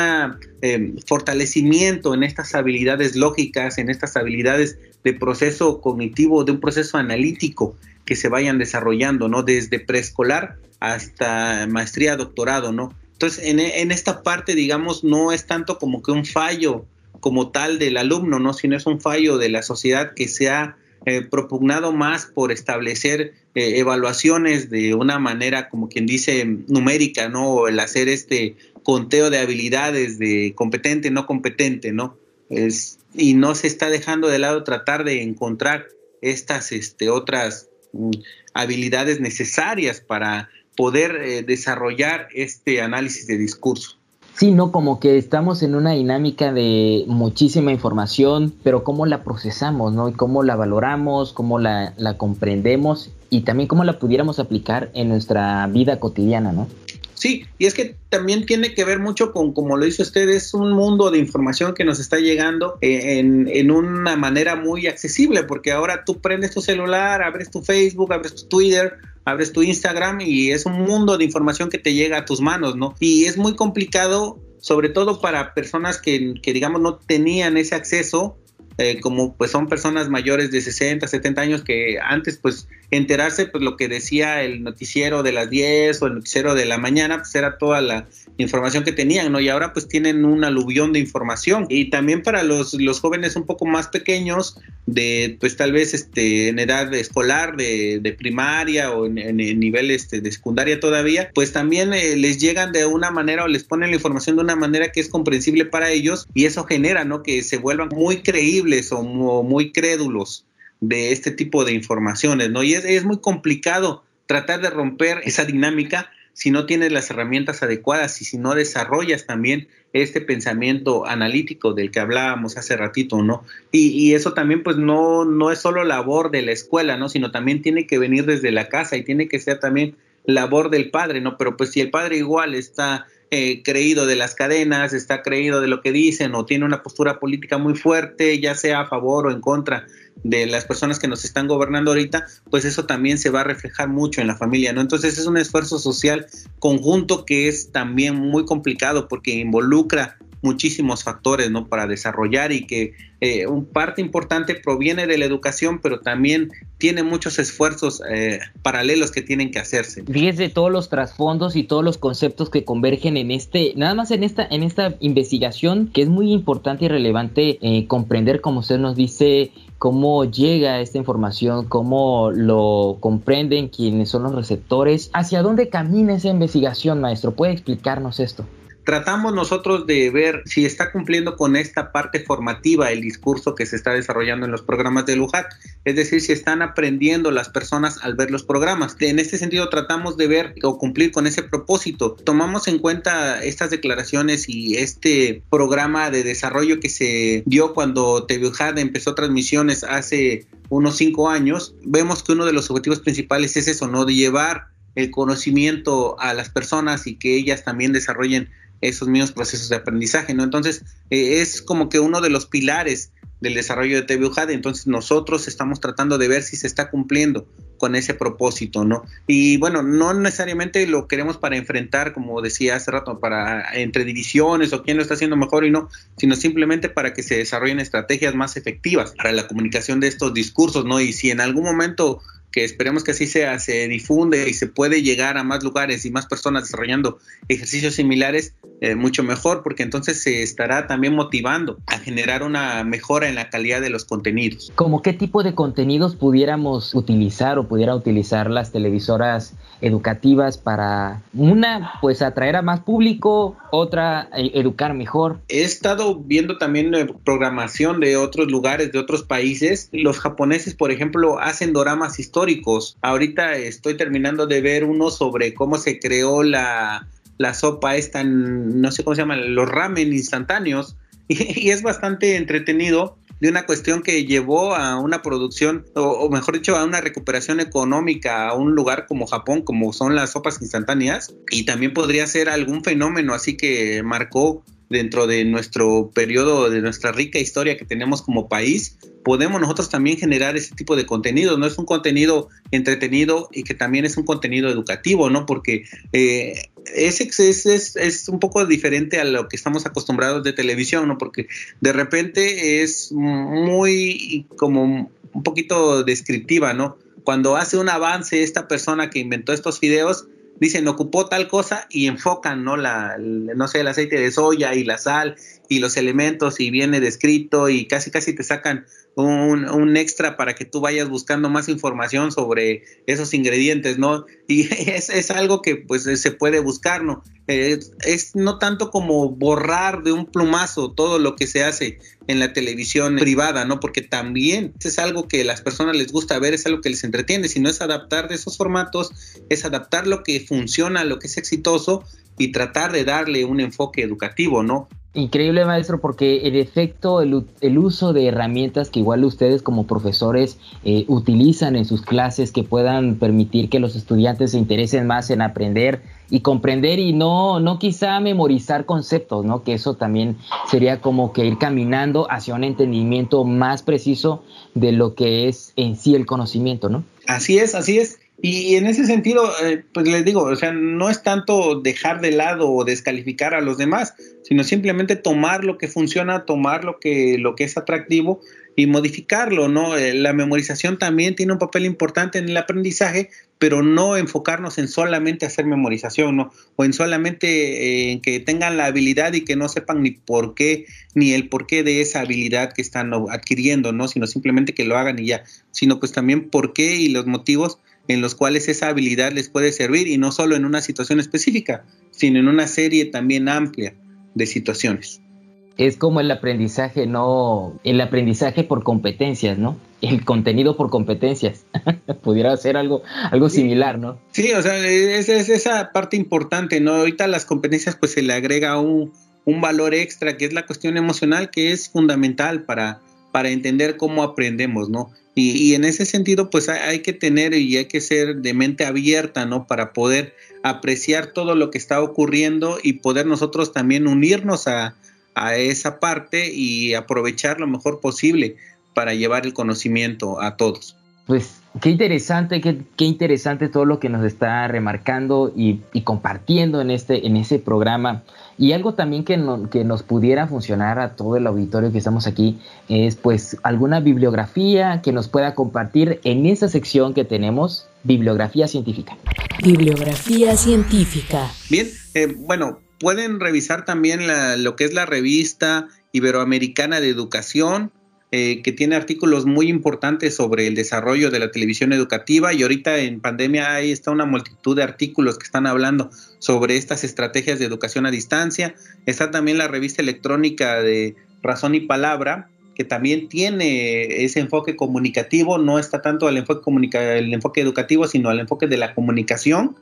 eh, fortalecimiento en estas habilidades lógicas, en estas habilidades de proceso cognitivo, de un proceso analítico que se vayan desarrollando, ¿no? Desde preescolar hasta maestría, doctorado, ¿no? Entonces, en, esta parte, digamos, no es tanto como que un fallo como tal del alumno, ¿no? Sino es un fallo de la sociedad que se ha eh, propugnado más por establecer eh, evaluaciones de una manera, como quien dice, numérica, ¿no? el hacer este conteo de habilidades de competente, no competente, ¿no? Es, y no se está dejando de lado tratar de encontrar estas este, otras mm, habilidades necesarias para poder eh, desarrollar este análisis de discurso. Sí, no, como que estamos en una dinámica de muchísima información, pero cómo la procesamos, ¿no? Y cómo la valoramos, cómo la, la comprendemos y también cómo la pudiéramos aplicar en nuestra vida cotidiana, ¿no? Sí, y es que también tiene que ver mucho con, como lo dice usted, es un mundo de información que nos está llegando eh, en, en, una manera muy accesible, porque ahora tú prendes tu celular, abres tu Facebook, abres tu Twitter, abres tu Instagram y es un mundo de información que te llega a tus manos, ¿no? Y es muy complicado, sobre todo para personas que, que digamos, no tenían ese acceso, eh, como pues son personas mayores de 60, 70 años que antes pues enterarse, pues lo que decía el noticiero de las 10 o el noticiero de la mañana, pues era toda la información que tenían, ¿no? Y ahora pues tienen un aluvión de información. Y también para los, los jóvenes un poco más pequeños, de pues tal vez este, en edad escolar, de, de primaria o en, en, nivel este, de secundaria todavía, pues también eh, les llegan de una manera o les ponen la información de una manera que es comprensible para ellos y eso genera, ¿no? Que se vuelvan muy creíbles o muy crédulos de este tipo de informaciones, ¿no? Y es, muy complicado tratar de romper esa dinámica si no tienes las herramientas adecuadas y si no desarrollas también este pensamiento analítico del que hablábamos hace ratito, ¿no? Y, y, eso también pues no, no es solo labor de la escuela, ¿no? Sino también tiene que venir desde la casa y tiene que ser también labor del padre, ¿no? Pero pues si el padre igual está eh, creído de las cadenas, está creído de lo que dicen o tiene una postura política muy fuerte, ya sea a favor o en contra de las personas que nos están gobernando ahorita, pues eso también se va a reflejar mucho en la familia, ¿no? Entonces es un esfuerzo social conjunto que es también muy complicado porque involucra muchísimos factores ¿no? para desarrollar y que eh, un parte importante proviene de la educación, pero también tiene muchos esfuerzos eh, paralelos que tienen que hacerse. Fíjese todos los trasfondos y todos los conceptos que convergen en este, nada más en esta, en esta investigación que es muy importante y relevante eh, comprender, como usted nos dice, cómo llega esta información, cómo lo comprenden quienes son los receptores, hacia dónde camina esa investigación, maestro. ¿Puede explicarnos esto? Tratamos nosotros de ver si está cumpliendo con esta parte formativa el discurso que se está desarrollando en los programas de LUJAT, es decir, si están aprendiendo las personas al ver los programas. En este sentido tratamos de ver o cumplir con ese propósito. Tomamos en cuenta estas declaraciones y este programa de desarrollo que se dio cuando TVUJAT empezó transmisiones hace unos cinco años. Vemos que uno de los objetivos principales es eso, ¿no? De llevar el conocimiento a las personas y que ellas también desarrollen esos mismos procesos de aprendizaje, ¿no? Entonces, eh, es como que uno de los pilares del desarrollo de TV entonces nosotros estamos tratando de ver si se está cumpliendo con ese propósito, ¿no? Y bueno, no necesariamente lo queremos para enfrentar, como decía hace rato, para entre divisiones o quién lo está haciendo mejor y no, sino simplemente para que se desarrollen estrategias más efectivas para la comunicación de estos discursos, ¿no? Y si en algún momento que esperemos que así sea, se difunde y se puede llegar a más lugares y más personas desarrollando ejercicios similares, eh, mucho mejor, porque entonces se estará también motivando a generar una mejora en la calidad de los contenidos. ¿Cómo qué tipo de contenidos pudiéramos utilizar o pudiera utilizar las televisoras educativas para una, pues atraer a más público, otra, eh, educar mejor? He estado viendo también eh, programación de otros lugares, de otros países. Los japoneses, por ejemplo, hacen doramas históricos. Ahorita estoy terminando de ver uno sobre cómo se creó la, la sopa esta, no sé cómo se llama, los ramen instantáneos. y es bastante entretenido de una cuestión que llevó a una producción, o, mejor dicho, a una recuperación económica a un lugar como Japón, como son las sopas instantáneas, y también podría ser algún fenómeno así que marcó dentro de nuestro periodo, de nuestra rica historia que tenemos como país, podemos nosotros también generar ese tipo de contenido. No es un contenido entretenido y que también es un contenido educativo, ¿no? Porque eh, ese es, es, un poco diferente a lo que estamos acostumbrados de televisión, ¿no? Porque de repente es muy como un poquito descriptiva, ¿no? Cuando hace un avance esta persona que inventó estos videos, dicen ocupó tal cosa y enfocan, ¿no? La, no sé, el aceite de soya y la sal y los elementos y viene descrito y casi casi te sacan un, un, extra para que tú vayas buscando más información sobre esos ingredientes, ¿no? Y es, es algo que pues se puede buscar, ¿no? es no tanto como borrar de un plumazo todo lo que se hace en la televisión privada, ¿no? Porque también es algo que a las personas les gusta ver, es algo que les entretiene, sino es adaptar de esos formatos, es adaptar lo que funciona, lo que es exitoso y tratar de darle un enfoque educativo, ¿no? Increíble maestro, porque en efecto el, el, uso de herramientas que igual ustedes como profesores eh, utilizan en sus clases que puedan permitir que los estudiantes se interesen más en aprender y comprender y no, no quizá memorizar conceptos, ¿no? Que eso también sería como que ir caminando hacia un entendimiento más preciso de lo que es en sí el conocimiento, ¿no? Así es, así es. Y en ese sentido, eh, pues les digo, o sea, no es tanto dejar de lado o descalificar a los demás, sino simplemente tomar lo que funciona, tomar lo que, lo que es atractivo y modificarlo, ¿no? Eh, la memorización también tiene un papel importante en el aprendizaje, pero no enfocarnos en solamente hacer memorización, ¿no? O en solamente eh, en que tengan la habilidad y que no sepan ni por qué, ni el porqué de esa habilidad que están adquiriendo, ¿no? Sino simplemente que lo hagan y ya, sino pues también por qué y los motivos en los cuales esa habilidad les puede servir y no solo en una situación específica, sino en una serie también amplia de situaciones. Es como el aprendizaje, no, el aprendizaje por competencias, ¿no? El contenido por competencias. Pudiera ser algo, algo similar, ¿no? Sí, o sea, es, es, esa parte importante, ¿no? Ahorita las competencias pues se le agrega un, un valor extra que es la cuestión emocional que es fundamental para, para entender cómo aprendemos, ¿no? Y, en ese sentido, pues hay, que tener y hay que ser de mente abierta, ¿no? Para poder apreciar todo lo que está ocurriendo y poder nosotros también unirnos a, esa parte y aprovechar lo mejor posible para llevar el conocimiento a todos. Pues qué interesante, qué, qué interesante todo lo que nos está remarcando y, y compartiendo en este, en ese programa. Y algo también que, que nos pudiera funcionar a todo el auditorio que estamos aquí es pues alguna bibliografía que nos pueda compartir en esa sección que tenemos, bibliografía científica. Bibliografía científica. Bien, eh, bueno, pueden revisar también lo que es la revista Iberoamericana de Educación, eh, que tiene artículos muy importantes sobre el desarrollo de la televisión educativa y ahorita en pandemia ahí está una multitud de artículos que están hablando sobre estas estrategias de educación a distancia. Está también la revista electrónica de Razón y Palabra, que también tiene ese enfoque comunicativo, no está tanto al enfoque, el enfoque educativo, sino al enfoque de la comunicación.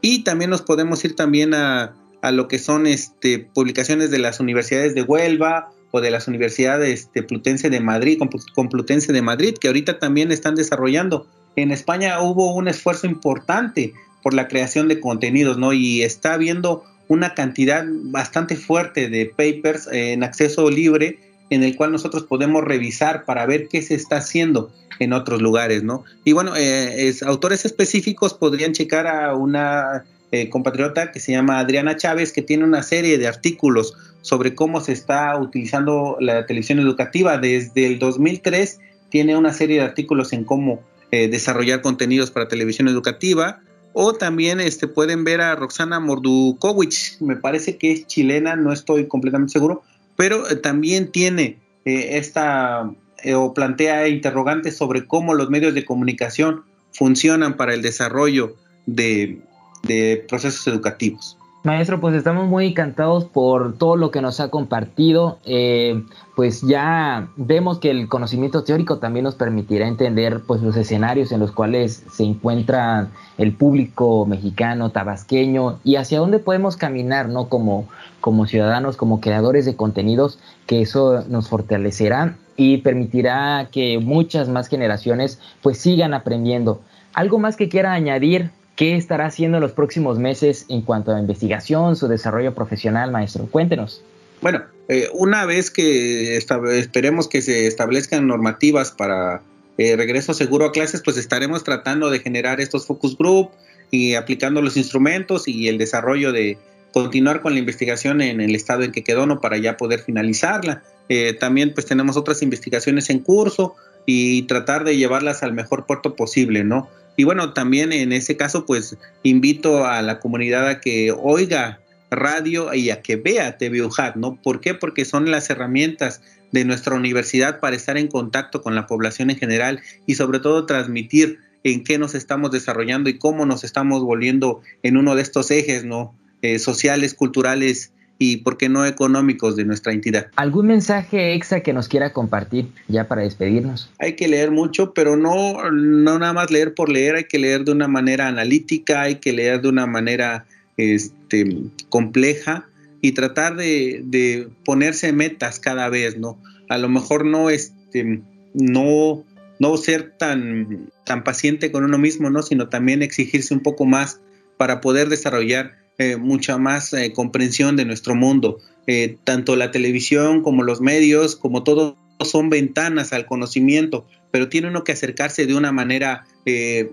Y también nos podemos ir también a, a lo que son este, publicaciones de las universidades de Huelva o de las universidades este, Plutense de Madrid, Complutense de Madrid, que ahorita también están desarrollando. En España hubo un esfuerzo importante por la creación de contenidos, ¿no? Y está habiendo una cantidad bastante fuerte de papers en acceso libre en el cual nosotros podemos revisar para ver qué se está haciendo en otros lugares, ¿no? Y bueno, eh, autores específicos podrían checar a una eh, compatriota que se llama Adriana Chávez, que tiene una serie de artículos sobre cómo se está utilizando la televisión educativa. Desde el 2003 tiene una serie de artículos en cómo eh, desarrollar contenidos para televisión educativa. O también este, pueden ver a Roxana Mordukovic, me parece que es chilena, no estoy completamente seguro, pero eh, también tiene esta o plantea interrogantes sobre cómo los medios de comunicación funcionan para el desarrollo de, de procesos educativos. Maestro, pues estamos muy encantados por todo lo que nos ha compartido. Eh, pues ya vemos que el conocimiento teórico también nos permitirá entender pues los escenarios en los cuales se encuentra el público mexicano, tabasqueño y hacia dónde podemos caminar, ¿no? Como, como ciudadanos, como creadores de contenidos, que eso nos fortalecerá y permitirá que muchas más generaciones pues sigan aprendiendo. ¿Algo más que quiera añadir ¿Qué estará haciendo en los próximos meses en cuanto a investigación, su desarrollo profesional, maestro? Cuéntenos. Bueno, eh, una vez que esperemos que se establezcan normativas para eh, regreso seguro a clases, pues estaremos tratando de generar estos focus group y aplicando los instrumentos y el desarrollo de continuar con la investigación en el estado en que quedó, ¿no? Para ya poder finalizarla. Eh, también pues tenemos otras investigaciones en curso y tratar de llevarlas al mejor puerto posible, ¿no? Y bueno, también en ese caso, pues invito a la comunidad a que oiga radio y a que vea TV ¿no? ¿Por qué? Porque son las herramientas de nuestra universidad para estar en contacto con la población en general y sobre todo transmitir en qué nos estamos desarrollando y cómo nos estamos volviendo en uno de estos ejes, ¿no? Eh, sociales, culturales y, ¿por qué no, económicos de nuestra entidad. ¿Algún mensaje extra que nos quiera compartir ya para despedirnos? Hay que leer mucho, pero no, no nada más leer por leer, hay que leer de una manera analítica, hay que leer de una manera este, compleja y tratar de, de ponerse metas cada vez, ¿no? A lo mejor no, este, no, no ser tan, tan paciente con uno mismo, ¿no? Sino también exigirse un poco más para poder desarrollar eh, mucha más eh, comprensión de nuestro mundo. Eh, tanto la televisión como los medios, como todo, son ventanas al conocimiento, pero tiene uno que acercarse de una manera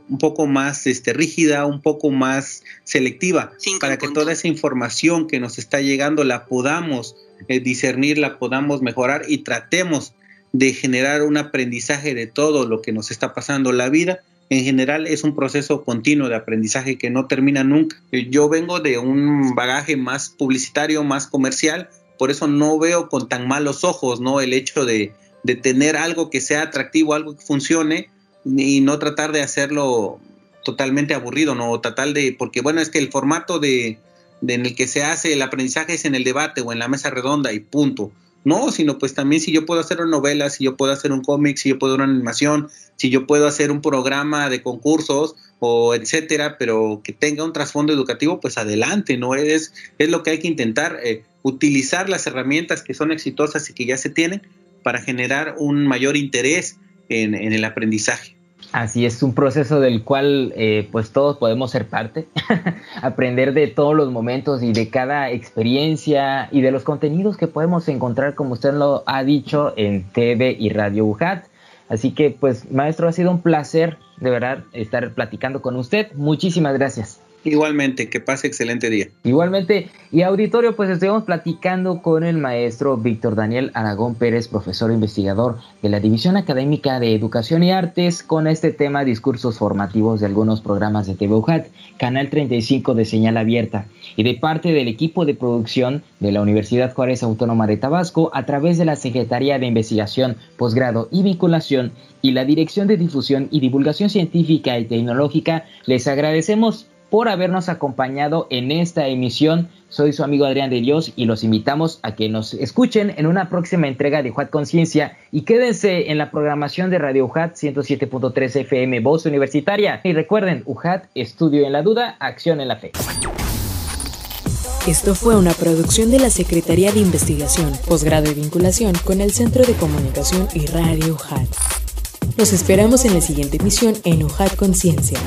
un poco más este, rígida, un poco más selectiva, para que toda esa información que nos está llegando la podamos discernir, la podamos mejorar y tratemos de generar un aprendizaje de todo lo que nos está pasando en la vida en general es un proceso continuo de aprendizaje que no termina nunca. Yo vengo de un bagaje más publicitario, más comercial, por eso no veo con tan malos ojos, ¿no? El hecho de, tener algo que sea atractivo, algo que funcione y no tratar de hacerlo totalmente aburrido, ¿no? Tratar de, porque bueno, es que el formato de, de en el que se hace el aprendizaje es en el debate o en la mesa redonda y punto. No, sino pues también si yo puedo hacer una novela, si yo puedo hacer un cómic, si yo puedo una animación, si yo puedo hacer un programa de concursos o etcétera, pero que tenga un trasfondo educativo, pues adelante, ¿no? Es, es lo que hay que intentar, eh, utilizar las herramientas que son exitosas y que ya se tienen para generar un mayor interés en el aprendizaje. Así es, un proceso del cual eh, pues todos podemos ser parte, aprender de todos los momentos y de cada experiencia y de los contenidos que podemos encontrar, como usted lo ha dicho, en TV y Radio UJAT. Así que pues maestro, ha sido un placer de verdad estar platicando con usted. Muchísimas gracias. Igualmente, que pase excelente día. Igualmente, y auditorio, pues estuvimos platicando con el maestro Víctor Daniel Aragón Pérez, profesor e investigador de la División Académica de Educación y Artes, con este tema discursos formativos de algunos programas de TV UJAT, Canal 35 de señal abierta, y de parte del equipo de producción de la Universidad Juárez Autónoma de Tabasco, a través de la Secretaría de Investigación, Posgrado y Vinculación y la Dirección de Difusión y Divulgación Científica y Tecnológica, les agradecemos por habernos acompañado en esta emisión. Soy su amigo Adrián de Dios y los invitamos a que nos escuchen en una próxima entrega de UJAT Conciencia y quédense en la programación de Radio UJAT 107.3 FM Voz Universitaria. Y recuerden, UJAT, estudio en la duda, acción en la fe. Esto fue una producción de la Secretaría de Investigación, Posgrado y Vinculación con el Centro de Comunicación y Radio UJAT. Los esperamos en la siguiente emisión en UJAT Conciencia.